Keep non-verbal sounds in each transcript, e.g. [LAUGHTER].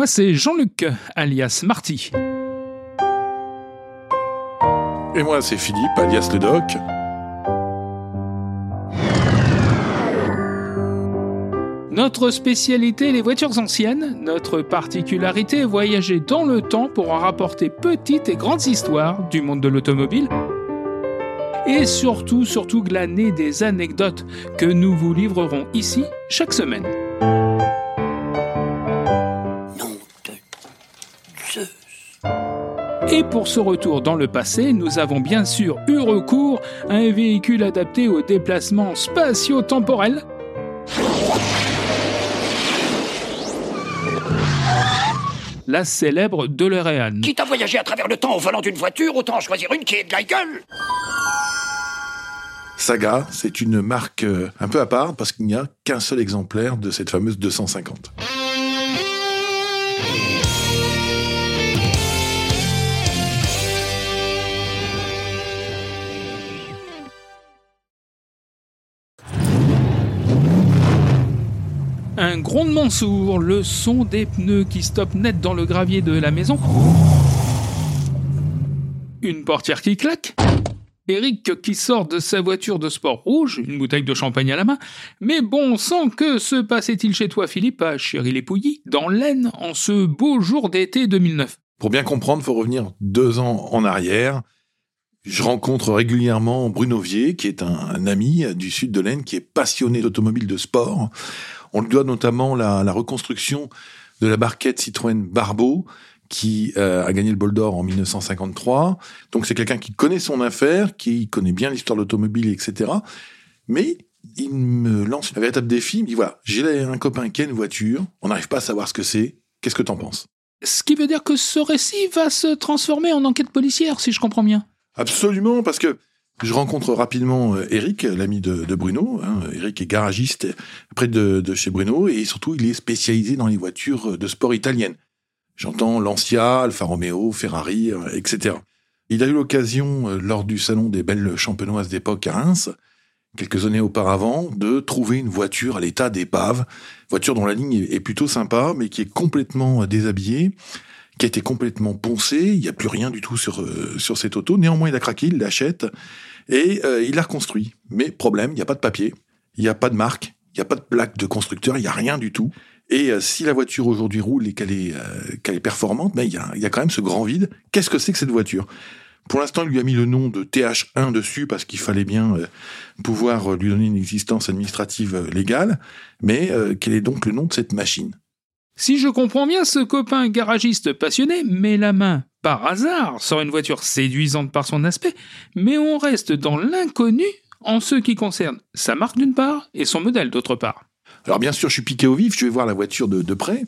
Moi, c'est Jean-Luc, alias Marty. Et moi, c'est Philippe, alias le Doc. Notre spécialité, les voitures anciennes. Notre particularité, voyager dans le temps pour en rapporter petites et grandes histoires du monde de l'automobile. Et surtout, surtout glaner des anecdotes que nous vous livrerons ici chaque semaine. Et pour ce retour dans le passé, nous avons bien sûr eu recours à un véhicule adapté aux déplacements spatio-temporels. La célèbre DeLorean. Quitte à voyager à travers le temps au volant d'une voiture, autant en choisir une qui est de la gueule? Saga, c'est une marque euh, un peu à part parce qu'il n'y a qu'un seul exemplaire de cette fameuse 250. Grondement sourd, le son des pneus qui stoppent net dans le gravier de la maison. Une portière qui claque. Eric qui sort de sa voiture de sport rouge, une bouteille de champagne à la main. Mais bon sang, que se passait-il chez toi, Philippe, à Chéry-les-Pouilly, dans l'Aisne, en ce beau jour d'été 2009 Pour bien comprendre, faut revenir deux ans en arrière. Je rencontre régulièrement Bruno Vier, qui est un, un ami du sud de l'Aisne, qui est passionné d'automobile de sport. On lui doit notamment la, la reconstruction de la barquette Citroën Barbeau, qui euh, a gagné le bol d'or en 1953. Donc c'est quelqu'un qui connaît son affaire, qui connaît bien l'histoire de l'automobile, etc. Mais il me lance un véritable défi. Il me dit voilà, j'ai un copain qui a une voiture, on n'arrive pas à savoir ce que c'est. Qu'est-ce que t'en penses? Ce qui veut dire que ce récit va se transformer en enquête policière, si je comprends bien. Absolument, parce que je rencontre rapidement euh, Eric, l'ami de, Bruno. Hein. Eric est garagiste près de, de, chez Bruno et surtout il est spécialisé dans les voitures de sport italiennes. J'entends Lancia, Alfa Romeo, Ferrari, euh, etc. Il a eu l'occasion, euh, lors du salon des belles champenoises d'époque à Reims, quelques années auparavant, de trouver une voiture à l'état d'épave, voiture dont la ligne est plutôt sympa, mais qui est complètement déshabillée, qui a été complètement poncée, il n'y a plus rien du tout sur, sur cette auto. Néanmoins, il a craqué, il l'achète, et euh, il l'a reconstruit. Mais problème, il n'y a pas de papier, il n'y a pas de marque, il n'y a pas de plaque de constructeur, il n'y a rien du tout. Et euh, si la voiture aujourd'hui roule et qu'elle est, euh, qu'elle est performante, mais il y a, y a quand même ce grand vide. Qu'est-ce que c'est que cette voiture? Pour l'instant, il lui a mis le nom de TH1 dessus parce qu'il fallait bien euh, pouvoir lui donner une existence administrative euh, légale. Mais euh, quel est donc le nom de cette machine? Si je comprends bien, ce copain garagiste passionné met la main par hasard sur une voiture séduisante par son aspect, mais on reste dans l'inconnu en ce qui concerne sa marque d'une part et son modèle d'autre part. Alors bien sûr, je suis piqué au vif, je vais voir la voiture de, près,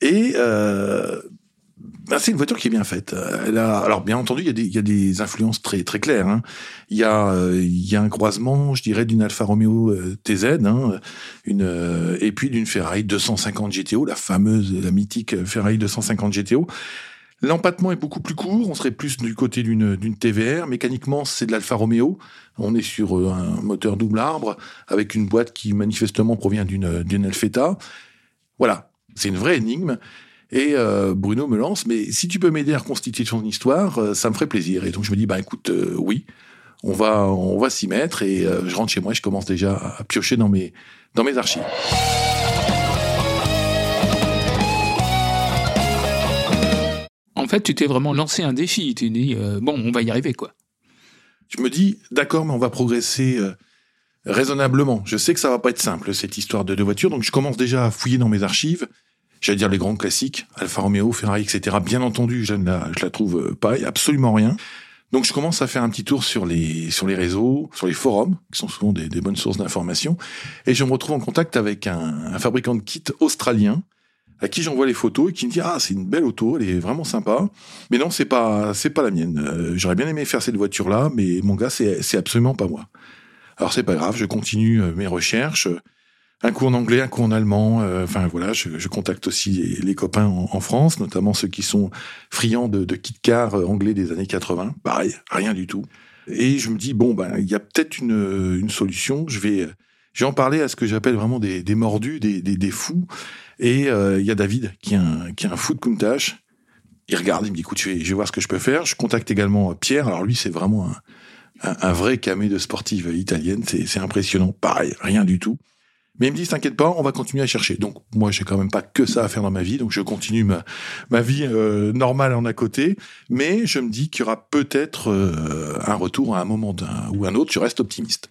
et euh, ben c'est une voiture qui est bien faite. Elle a, alors bien entendu, il y a des, il y a des influences très très claires. Hein. Il y a euh, il y a un croisement, je dirais, d'une Alfa Romeo euh, TZ, hein, une euh, et puis d'une Ferrari 250 GTO, la fameuse, la mythique Ferrari 250 GTO. L'empattement est beaucoup plus court, on serait plus du côté d'une TVR. Mécaniquement, c'est de l'Alfa Romeo. On est sur euh, un moteur double arbre avec une boîte qui manifestement provient d'une d'une Alfetta. Voilà, c'est une vraie énigme. Et euh, Bruno me lance, mais si tu peux m'aider à reconstituer son histoire, euh, ça me ferait plaisir. Et donc je me dis, bah écoute, euh, oui, on va on va s'y mettre. Et je rentre chez moi, et je commence déjà à piocher dans mes dans mes archives. En fait, tu t'es vraiment lancé un défi. Tu dis, bon, on va y arriver, quoi. Je me dis, d'accord, mais on va progresser raisonnablement. Je sais que ça va pas être simple, cette histoire de deux voitures, donc je commence déjà à fouiller dans mes archives. J'allais dire les grands classiques, Alfa Romeo, Ferrari, etc. Bien entendu, je ne la, trouve pas, absolument rien. Donc je commence à faire un petit tour sur les réseaux, sur les forums, qui sont souvent des, bonnes sources d'informations, et je me retrouve en contact avec un, fabricant de kits australien à qui j'envoie les photos et qui me dit ah c'est une belle auto, elle est vraiment sympa, mais non c'est pas la mienne. Euh, J'aurais bien aimé faire cette voiture là, mais mon gars c'est c'est absolument pas moi. Alors c'est pas grave, je continue euh, mes recherches. Un coup en anglais, un coup en allemand. euh, Enfin voilà, je, je contacte aussi les, les copains en, en France, notamment ceux qui sont friands de, de kit car euh, anglais des années 80. Pareil, rien du tout. Et je me dis bon ben il y a peut-être une, une solution. Je vais J'ai en parlé à ce que j'appelle vraiment des, des mordus, des, des, des fous. Et euh, il y a David, qui est un, qui est un fou de Countach. Il regarde, il me dit, écoute, je vais, je vais voir ce que je peux faire. Je contacte également Pierre. Alors lui, c'est vraiment un, un, un vrai camé de sportive italienne. C'est impressionnant. Pareil, rien du tout. Mais il me dit, t'inquiète pas, on va continuer à chercher. Donc moi, j'ai quand même pas que ça à faire dans ma vie, donc je continue ma, ma vie euh, normale en à côté. Mais je me dis qu'il y aura peut-être euh, un retour à un moment d'un, ou un autre. Je reste optimiste.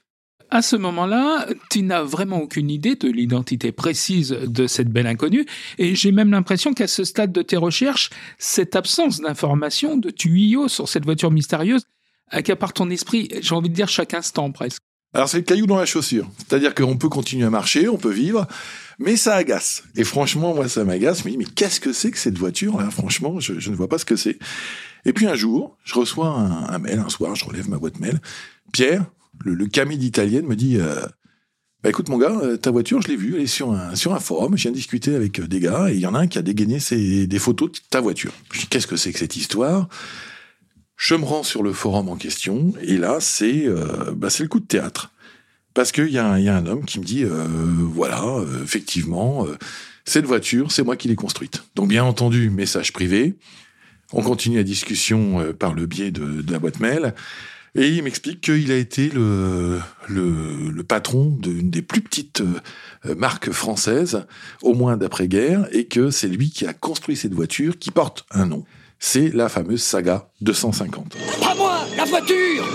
À ce moment-là, tu n'as vraiment aucune idée de l'identité précise de cette belle inconnue, et j'ai même l'impression qu'à ce stade de tes recherches, cette absence d'informations, de tuyaux sur cette voiture mystérieuse accapare ton esprit, j'ai envie de dire chaque instant presque. Alors c'est le caillou dans la chaussure. C'est-à-dire qu'on peut continuer à marcher, on peut vivre, mais ça agace. Et franchement, moi, ça m'agace. Je me dis, mais qu'est-ce que c'est que cette voiture là Franchement, je, ne vois pas ce que c'est. Et puis un jour, je reçois un, mail, un soir, je relève ma boîte mail. Pierre, le, le d'italienne, me dit, euh, bah écoute mon gars, euh, ta voiture, je l'ai vue, elle est sur un, forum, je viens de discuter avec euh, des gars, et il y en a un qui a dégainé des photos de ta voiture. Je dis, qu'est-ce que c'est que cette histoire? Je me rends sur le forum en question, et là, c'est euh, bah, le coup de théâtre. Parce qu'il y, y, a un homme qui me dit, euh, voilà, euh, effectivement, euh, cette voiture, c'est moi qui l'ai construite. Donc bien entendu, message privé. On continue la discussion euh, par le biais de, la boîte mail. Et il m'explique qu'il a été le, patron d'une des plus petites marques françaises, au moins d'après-guerre, et que c'est lui qui a construit cette voiture qui porte un nom c'est la fameuse saga 250. À moi, la voiture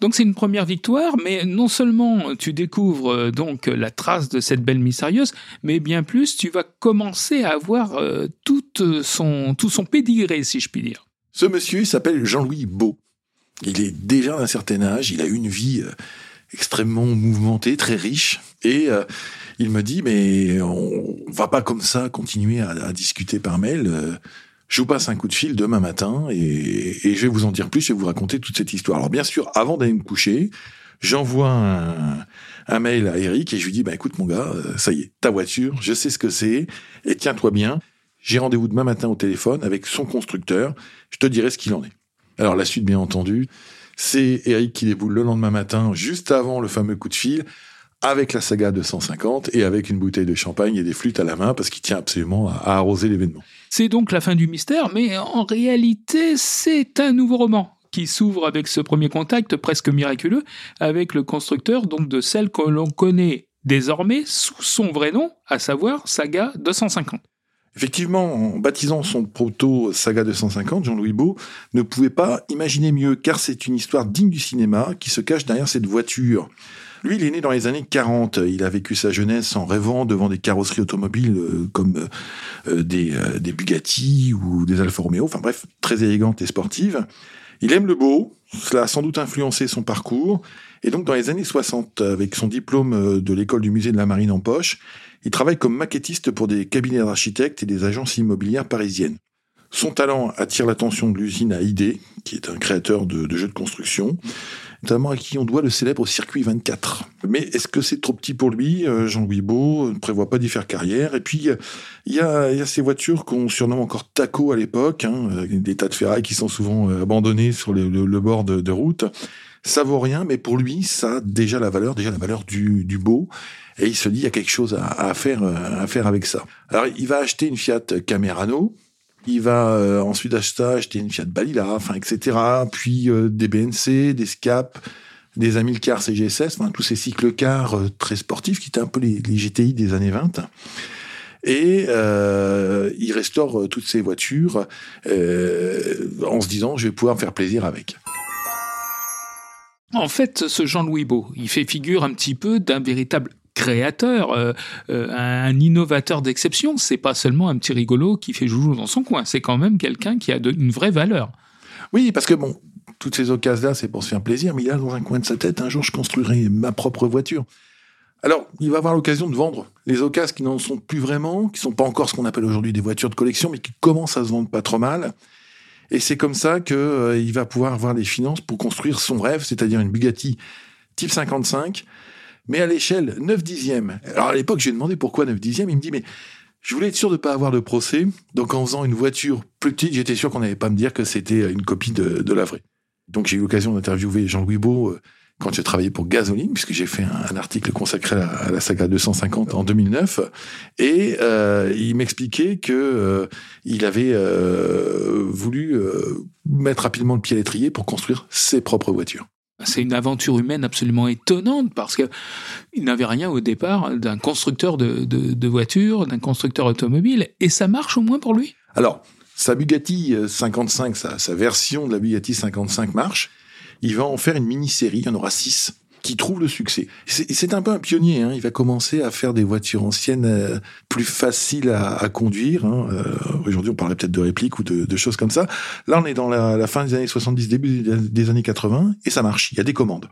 donc c'est une première victoire, mais non seulement tu découvres euh, donc la trace de cette belle mystérieuse, mais bien plus tu vas commencer à avoir euh, tout son tout son pédigré, si je puis dire. Ce monsieur, il s'appelle Jean-Louis Beau. Il est déjà d'un certain âge, il a une vie euh, extrêmement mouvementée, très riche, et euh, il me dit mais on va pas comme ça continuer à, discuter par mail. Euh, je vous passe un coup de fil demain matin et, et, je vais vous en dire plus, vais vous raconter toute cette histoire. Alors bien sûr, avant d'aller me coucher, j'envoie un, un, mail à Eric et je lui dis bah écoute mon gars, euh, ça y est, ta voiture, je sais ce que c'est et tiens-toi bien. J'ai rendez-vous demain matin au téléphone avec son constructeur. Je te dirai ce qu'il en est. Alors la suite, bien entendu, c'est Eric qui déboule le lendemain matin, juste avant le fameux coup de fil, avec la saga 250 et avec une bouteille de champagne et des flûtes à la main parce qu'il tient absolument à, arroser l'événement. C'est donc la fin du mystère, mais en réalité, c'est un nouveau roman qui s'ouvre avec ce premier contact presque miraculeux avec le constructeur donc de celle que l'on connaît désormais sous son vrai nom, à savoir Saga 250. Effectivement, en baptisant son proto Saga 250, Jean-Louis Beau ne pouvait pas imaginer mieux, car c'est une histoire digne du cinéma qui se cache derrière cette voiture. Lui, il est né dans les années 40. Il a vécu sa jeunesse en rêvant devant des carrosseries automobiles euh, comme euh, des, euh, des Bugatti ou des Alfa Romeo, enfin bref, très élégantes et sportives. Il aime le beau, cela a sans doute influencé son parcours, et donc dans les années 60, avec son diplôme de l'école du musée de la marine en poche, il travaille comme maquettiste pour des cabinets d'architectes et des agences immobilières parisiennes. Son talent attire l'attention de l'usine à ID, qui est un créateur de, jeux de construction, notamment à qui on doit le célèbre circuit 24. Mais est-ce que c'est trop petit pour lui Jean-Louis Beau ne prévoit pas d'y faire carrière. Et puis, il y a, ces voitures qu'on surnomme encore taco à l'époque, hein, des tas de ferrailles qui sont souvent abandonnés sur le, bord de, route. Ça vaut rien, mais pour lui, ça a déjà la valeur, déjà la valeur du, du beau et il se dit il y a quelque chose à, à, faire à faire avec ça. Alors il va acheter une Fiat Camerano, il va euh, ensuite acheter, une Fiat Balila, enfin etc. Puis euh, des BNC, des Scap, des Amilcar CG16, enfin tous ces cycles cars euh, très sportifs qui étaient un peu les, les GTI des années 20. Et il restaure toutes ces voitures en se disant je vais pouvoir me faire plaisir avec. En fait, ce Jean-Louis Beau, il fait figure un petit peu d'un véritable créateur, euh, euh, un innovateur d'exception. C'est pas seulement un petit rigolo qui fait joujou dans son coin. C'est quand même quelqu'un qui a une vraie valeur. Oui, parce que bon, toutes ces occasions-là, c'est pour se faire plaisir, mais il a dans un coin de sa tête, un jour, je construirai ma propre voiture. Alors, il va avoir l'occasion de vendre les occasions qui n'en sont plus vraiment, qui sont pas encore ce qu'on appelle aujourd'hui des voitures de collection, mais qui commencent à se vendre pas trop mal. Et c'est comme ça qu'il euh, va pouvoir avoir les finances pour construire son rêve, c'est-à-dire une Bugatti Type 55, mais à l'échelle 9 dixièmes. Alors à l'époque, j'ai demandé pourquoi 9 dixièmes. Il me dit, mais je voulais être sûr de ne pas avoir de procès. Donc en faisant une voiture plus petite, j'étais sûr qu'on n'allait pas me dire que c'était une copie de, la vraie. Donc j'ai eu l'occasion d'interviewer Jean-Louis Beau, quand j'ai travaillé pour Gasoline, puisque j'ai fait un, article consacré à, la saga 250 en 2009, et euh, il m'expliquait que euh, il avait euh, voulu euh, mettre rapidement le pied à l'étrier pour construire ses propres voitures. C'est une aventure humaine absolument étonnante parce que il n'avait rien au départ d'un constructeur de, voitures, d'un constructeur automobile, et ça marche au moins pour lui. Alors, sa Bugatti 55, sa, sa version de la Bugatti 55 marche. Il va en faire une mini-série, il y en aura six qui trouve le succès. C'est un peu un pionnier. Hein. Il va commencer à faire des voitures anciennes euh, plus faciles à, conduire. Hein. Euh, Aujourd'hui, on parlerait peut-être de répliques ou de, choses comme ça. Là, on est dans la, fin des années 70, début des années 80, et ça marche. Il y a des commandes.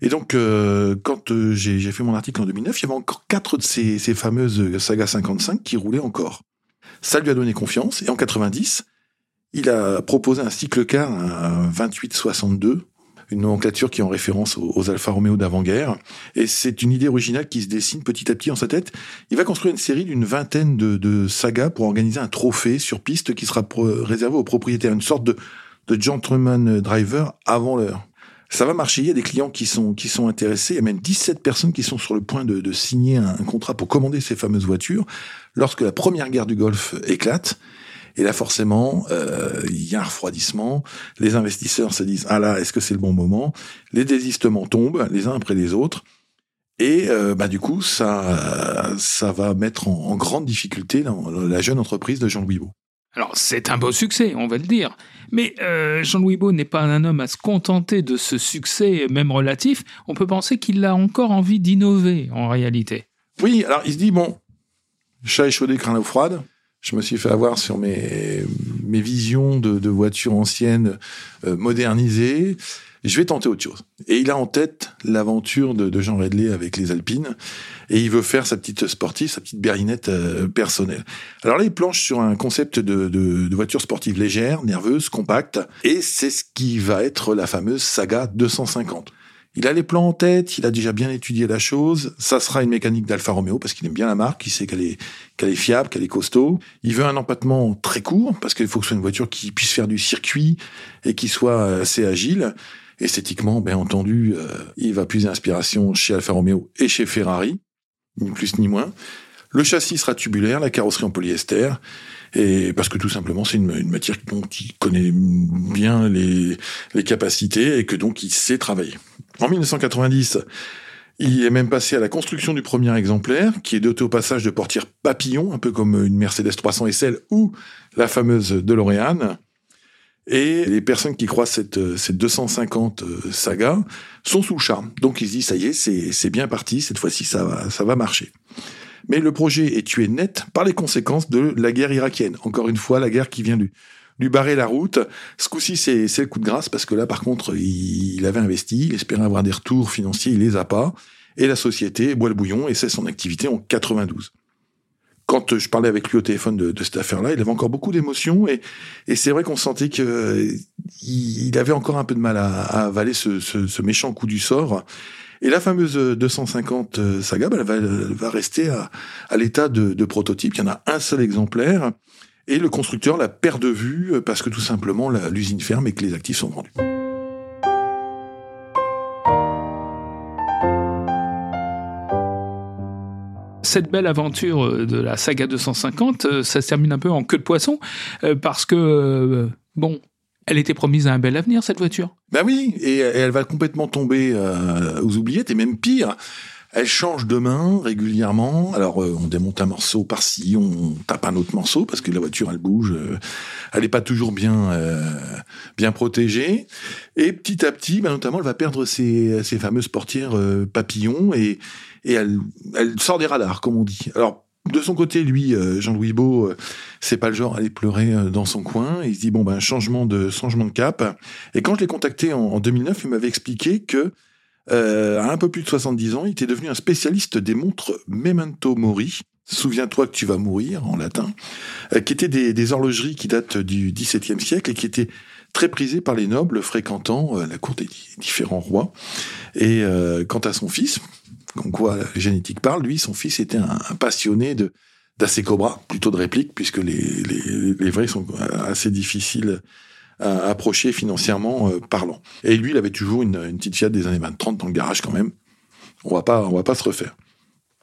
Et donc, euh, quand j'ai fait mon article en 2009, il y avait encore quatre de ces, fameuses Saga 55 qui roulaient encore. Ça lui a donné confiance. Et en 90, il a proposé un cycle car, un 2862, une nomenclature qui est en référence aux, Alfa Romeo d'avant-guerre. Et c'est une idée originale qui se dessine petit à petit en sa tête. Il va construire une série d'une vingtaine de, sagas pour organiser un trophée sur piste qui sera réservé aux propriétaires, une sorte de, gentleman driver avant l'heure. Ça va marcher. Il y a des clients qui sont qui sont intéressés. Il y a même 17 personnes qui sont sur le point de, signer un contrat pour commander ces fameuses voitures. Lorsque la première guerre du Golfe éclate, et là, forcément, euh, il y a un refroidissement. Les investisseurs se disent ah là, est-ce que c'est le bon moment? Les désistements tombent les uns après les autres. Et euh, bah, du coup, ça, ça va mettre en, en grande difficulté la, la, jeune entreprise de Jean-Louis Beau. Alors, c'est un beau succès, on va le dire. Mais euh, Jean-Louis Beau n'est pas un homme à se contenter de ce succès, même relatif. On peut penser qu'il a encore envie d'innover, en réalité. Oui, alors il se dit, bon, chat échaudé, craint l'eau froide je me suis fait avoir sur mes, mes visions de, de voitures anciennes euh, modernisées. Je vais tenter autre chose. Et il a en tête l'aventure de, Jean Redley avec les Alpines. Et il veut faire sa petite sportive, sa petite berlinette euh, personnelle. Alors là, il planche sur un concept de, de voiture sportive légère, nerveuse, compacte. Et c'est ce qui va être la fameuse saga 250. Il a les plans en tête, il a déjà bien étudié la chose. Ça sera une mécanique d'Alfa Romeo parce qu'il aime bien la marque, il sait qu'elle est, fiable, qu'elle est costaud. Il veut un empattement très court parce qu'il faut que ce soit une voiture qui puisse faire du circuit et qui soit assez agile. Esthétiquement, bien entendu, euh, il va puiser inspiration chez Alfa Romeo et chez Ferrari, ni plus ni moins. Le châssis sera tubulaire, la carrosserie en polyester parce que tout simplement c'est une, une, matière dont il connaît bien les, les capacités et que donc il sait travailler. En 1990, il est même passé à la construction du premier exemplaire, qui est doté au passage de portières papillon, un peu comme une Mercedes 300 SL ou la fameuse DeLorean. Et les personnes qui croient cette, cette 250 euh, saga sont sous le charme. Donc ils se disent, ça y est, c'est bien parti, cette fois-ci ça va, ça va marcher. Mais le projet est tué net par les conséquences de la guerre irakienne. Encore une fois, la guerre qui vient lui, lui barrer la route. Ce coup-ci, c'est le coup de grâce parce que là, par contre, il, il, avait investi, il espérait avoir des retours financiers, il les a pas. Et la société boit le bouillon et cesse son activité en 92 quand je parlais avec lui au téléphone de, de cette affaire-là, il avait encore beaucoup d'émotions et, et c'est vrai qu'on sentait que il, avait encore un peu de mal à, à avaler ce, ce, ce, méchant coup du sort. Et la fameuse 250 euh, saga, bah, elle, va, elle va rester à, à l'état de, de, prototype. Il y en a un seul exemplaire. Et le constructeur la perd de vue euh, parce que tout simplement l'usine ferme et que les actifs sont vendus. cette belle aventure euh, de la saga 250, ça se termine un peu en queue de poisson, parce que, bon, elle était promise à un bel avenir, cette voiture. Ben oui, et, elle va complètement tomber euh, aux oubliettes, et même pire, elle change de main régulièrement. Alors, euh, on démonte un morceau par-ci, on tape un autre morceau, parce que la voiture, elle bouge, euh, elle n'est pas toujours bien euh, bien protégée. Et petit à petit, ben, notamment, elle va perdre ses, ses fameuses portières euh, papillons, et, et elle, elle sort des radars, comme on dit. Alors, de son côté, lui, euh, Jean-Louis Beau, euh, c'est pas le genre à aller pleurer dans son coin. Il se dit bon ben changement de changement de cap. Et quand je l'ai contacté en, 2009, il m'avait expliqué que à un peu plus de 70 ans, il était devenu un spécialiste des montres Memento Mori. Souviens-toi que tu vas mourir en latin, qui étaient des, horlogeries qui datent du XVIIe siècle et qui étaient très prisées par les nobles fréquentant la cour des différents rois. Et quant à son fils, comme quoi la génétique parle, lui, son fils était un, passionné de d'Assez Cobra, plutôt de réplique, puisque les, les, les vrais sont assez difficiles approcher financièrement parlant. Et lui, il avait toujours une, petite Fiat des années 20-30 dans le garage quand même. On va pas, on va pas se refaire.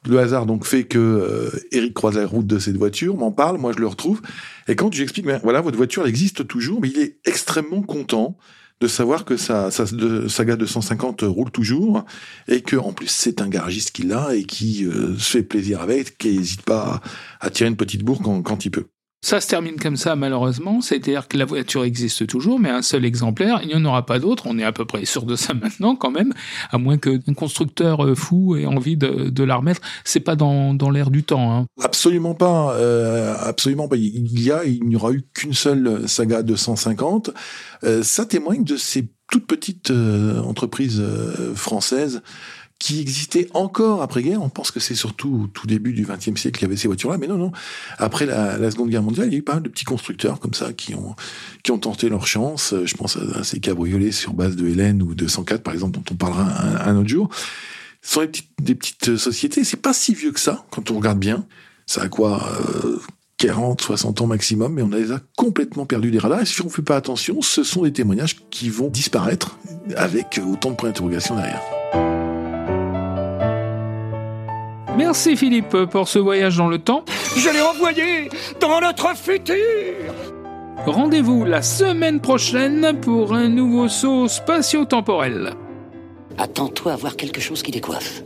Le hasard donc fait que euh, Eric croise la route de cette voiture, m'en parle, moi je le retrouve, et quand je lui explique, ben, voilà, votre voiture existe toujours, mais il est extrêmement content de savoir que sa, sa de, saga 250 roule toujours, et que en plus c'est un garagiste qui l'a et qui euh, se fait plaisir avec, qui n'hésite pas à, tirer une petite bourre quand il peut. Ça se termine comme ça, malheureusement. C'est-à-dire que la voiture existe toujours, mais un seul exemplaire, il n'y en aura pas d'autre. On est à peu près sûr de ça [LAUGHS] maintenant, quand même. À moins qu'un constructeur euh, fou ait envie de, la remettre. C'est pas dans, l'air du temps. Hein. Absolument pas. Euh, absolument pas. Il y a, il n'y aura eu qu'une seule saga 250. Euh, ça témoigne de ces toutes petites euh, entreprises françaises qui existait encore après-guerre. On pense que c'est surtout au tout début du XXe siècle qu'il y avait ces voitures-là, mais non, non. Après la, Seconde Guerre mondiale, il y a eu pas mal de petits constructeurs comme ça qui ont tenté leur chance. Je pense à, ces cabriolets sur base de Hélène ou de 104, par exemple, dont on parlera un, autre jour. Ce sont des petites, des petites sociétés. C'est pas si vieux que ça quand on regarde bien. Ça a quoi euh, 40, 60 ans maximum, mais on a déjà complètement perdu des radars. Et si on ne fait pas attention, ce sont des témoignages qui vont disparaître avec autant de points d'interrogation derrière. Merci Philippe pour ce voyage dans le temps. Je l'ai envoyé dans notre futur Rendez-vous la semaine prochaine pour un nouveau saut spatio-temporel. Attends-toi à voir quelque chose qui décoiffe.